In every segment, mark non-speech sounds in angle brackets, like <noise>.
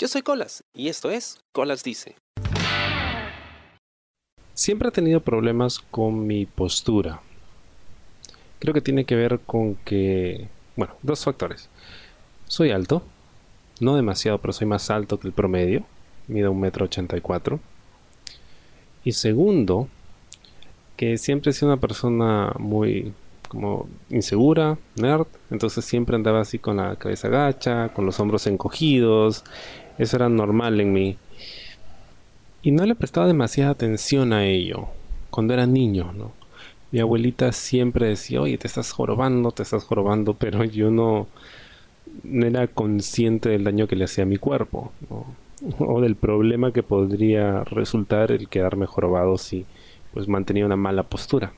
Yo soy Colas y esto es Colas Dice. Siempre he tenido problemas con mi postura. Creo que tiene que ver con que, bueno, dos factores. Soy alto, no demasiado, pero soy más alto que el promedio, mido un metro ochenta y cuatro. Y segundo, que siempre he sido una persona muy como insegura, nerd, entonces siempre andaba así con la cabeza gacha, con los hombros encogidos, eso era normal en mí. Y no le prestaba demasiada atención a ello cuando era niño, ¿no? Mi abuelita siempre decía, oye, te estás jorobando, te estás jorobando, <laughs> pero yo no, no era consciente del daño que le hacía a mi cuerpo, <laughs> o del problema que podría resultar el quedarme jorobado si pues mantenía una mala postura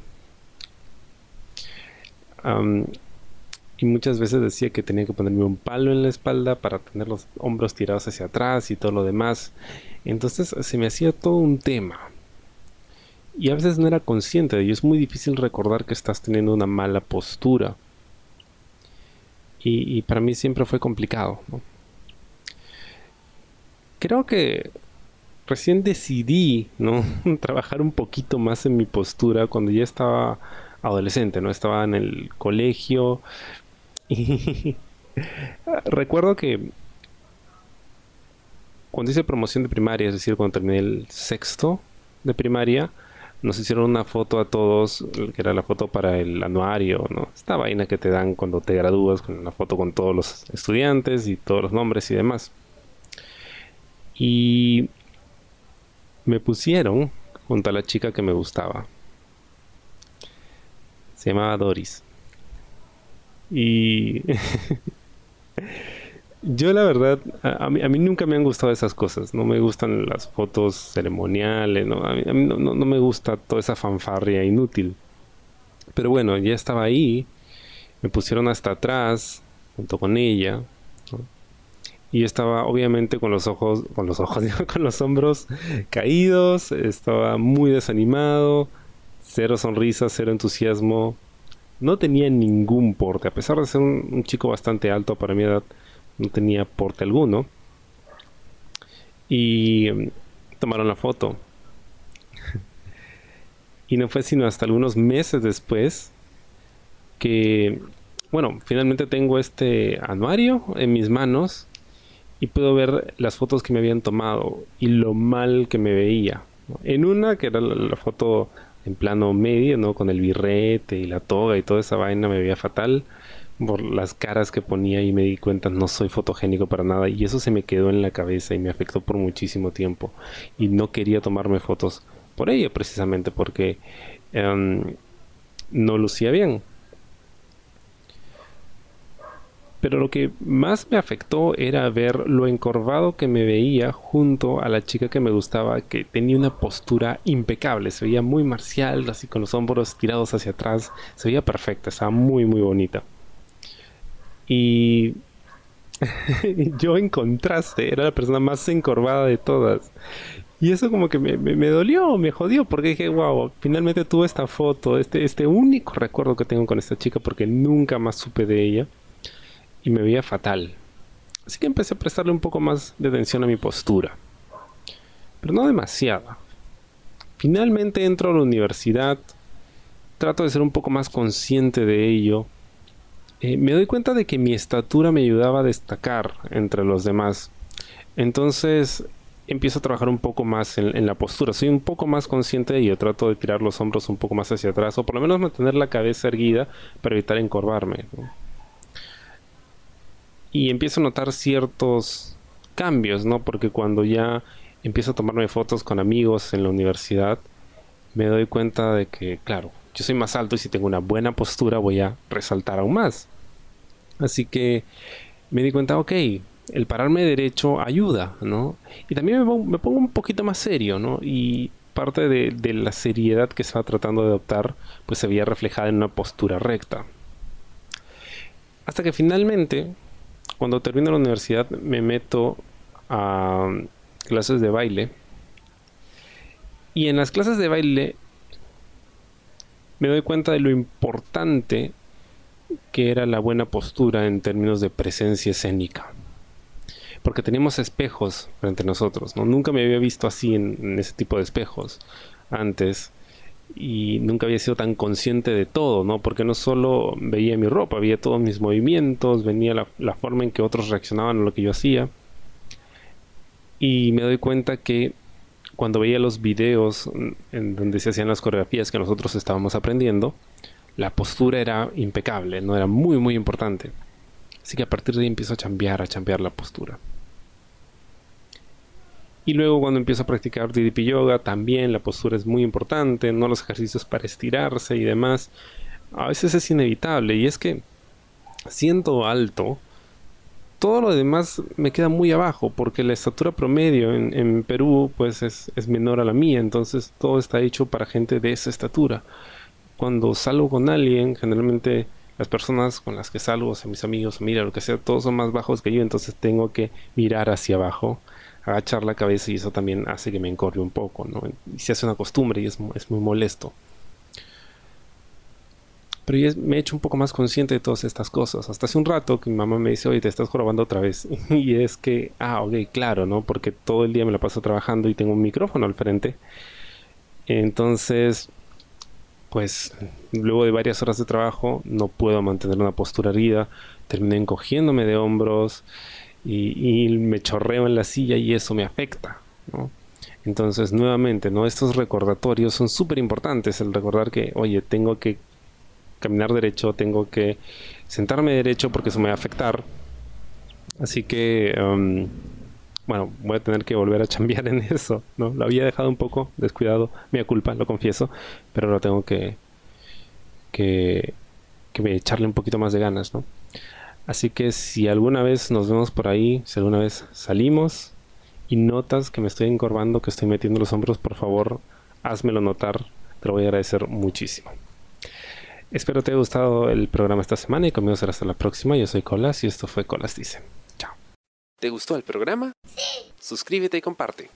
y muchas veces decía que tenía que ponerme un palo en la espalda para tener los hombros tirados hacia atrás y todo lo demás. Entonces se me hacía todo un tema. Y a veces no era consciente de ello. Es muy difícil recordar que estás teniendo una mala postura. Y, para mí siempre fue complicado. Creo que recién decidí ¿no? <laughs> trabajar un poquito más en mi postura cuando ya estaba adolescente, ¿no? Estaba en el colegio <laughs> recuerdo que cuando hice promoción de primaria, es decir, cuando terminé el sexto de primaria, nos hicieron una foto a todos, que era la foto para el anuario, ¿no? Esta vaina que te dan cuando te gradúas, con una foto con todos los estudiantes y todos los nombres y demás. Y me pusieron junto a la chica que me gustaba. Se llamaba Doris. Y <laughs> yo la verdad, a, mí, nunca me han gustado esas cosas. No me gustan las fotos ceremoniales, ¿no? A mí, no, me gusta toda esa fanfarria inútil. Pero bueno, ya estaba ahí. Me pusieron hasta atrás, junto con ella. Y estaba obviamente con los ojos, con los ojos, <laughs> con los hombros caídos. Estaba muy desanimado Cero sonrisas, cero entusiasmo. No tenía ningún porte. A pesar de ser un, chico bastante alto para mi edad, no tenía porte alguno. Y em, tomaron la foto. <laughs> y no fue sino hasta algunos meses después que, bueno, finalmente tengo este anuario en mis manos y puedo ver las fotos que me habían tomado y lo mal que me veía. En una, que era la foto en plano medio, ¿no? Con el birrete y la toga y toda esa vaina me veía fatal. Por las caras que ponía y me di cuenta no soy fotogénico para nada. Y eso se me quedó en la cabeza y me afectó por muchísimo tiempo. Y no quería tomarme fotos por ello precisamente porque em, no lucía bien pero lo que más me afectó era ver lo encorvado que me veía junto a la chica que me gustaba, que tenía una postura impecable, se veía muy marcial, así con los hombros tirados hacia atrás, se veía perfecta, estaba muy muy bonita. Y <laughs> yo en contraste era la persona más encorvada de todas. Y eso como que me, me, dolió, me jodió, porque dije, wow, finalmente tuve esta foto, este, este único recuerdo que tengo con esta chica, porque nunca más supe de ella y me veía fatal. Así que empecé a prestarle un poco más de atención a mi postura. Pero no demasiada. Finalmente entro a la universidad, trato de ser un poco más consciente de ello. Eh, me doy cuenta de que mi estatura me ayudaba a destacar entre los demás. Entonces empiezo a trabajar un poco más en, la postura. Soy un poco más consciente de ello. Trato de tirar los hombros un poco más hacia atrás o por lo menos mantener la cabeza erguida para evitar encorvarme y empiezo a notar ciertos cambios, ¿no? Porque cuando ya empiezo a tomarme fotos con amigos en la universidad, me doy cuenta de que, claro, yo soy más alto y si tengo una buena postura voy a resaltar aún más. Así que me di cuenta, ok, el pararme derecho ayuda, ¿no? Y también me pongo, un poquito más serio, ¿no? Y parte de, de, la seriedad que estaba tratando de adoptar, pues se veía reflejada en una postura recta. Hasta que finalmente cuando termino la universidad me meto a clases de baile. Y en las clases de baile me doy cuenta de lo importante que era la buena postura en términos de presencia escénica. porque teníamos espejos frente a nosotros, ¿no? Nunca me había visto así en, ese tipo de espejos antes y nunca había sido tan consciente de todo, ¿no? Porque no solo veía mi ropa, veía todos mis movimientos, venía la, forma en que otros reaccionaban a lo que yo hacía. Y me doy cuenta que cuando veía los videos en donde se hacían las coreografías que nosotros estábamos aprendiendo, la postura era impecable, no era muy muy importante. Así que a partir de ahí empiezo a chambear, a chambear la postura. Y luego cuando empiezo a practicar DDP Yoga, también la postura es muy importante, no los ejercicios para estirarse y demás. A veces es inevitable y es que siendo alto, todo lo demás me queda muy abajo porque la estatura promedio en, Perú pues es, es, menor a la mía, entonces todo está hecho para gente de esa estatura. Cuando salgo con alguien, generalmente las personas con las que salgo, o sea, mis amigos, mira, lo que sea, todos son más bajos que yo, entonces tengo que mirar hacia abajo, agachar la cabeza y eso también hace que me encorre un poco, ¿no? Y se hace una costumbre y es, es muy molesto. Pero yo me he hecho un poco más consciente de todas estas cosas. Hasta hace un rato que mi mamá me dice, oye, te estás jorobando otra vez. <laughs> y es que, ah, ok, claro, ¿no? Porque todo el día me la paso trabajando y tengo un micrófono al frente. Entonces, pues luego de varias horas de trabajo no puedo mantener una postura erguida, terminé encogiéndome de hombros y, me chorreo en la silla y eso me afecta. Entonces, nuevamente, ¿no? estos recordatorios son súper importantes. El recordar que, oye, tengo que caminar derecho, tengo que sentarme derecho porque eso me va a afectar. Así que, um, bueno, voy a tener que volver a chambear en eso. Lo había dejado un poco descuidado, mi culpa, lo confieso, pero ahora tengo que, que, echarle un poquito más de ganas. Así que si alguna vez nos vemos por ahí, si alguna vez salimos y notas que me estoy encorvando, que estoy metiendo los hombros, por favor, házmelo notar, te lo voy a agradecer muchísimo. Espero te haya gustado el programa esta semana y conmigo será hasta la próxima. Yo soy Colas y esto fue Colas Dice. ¿Te gustó el programa? Sí. Suscríbete y comparte.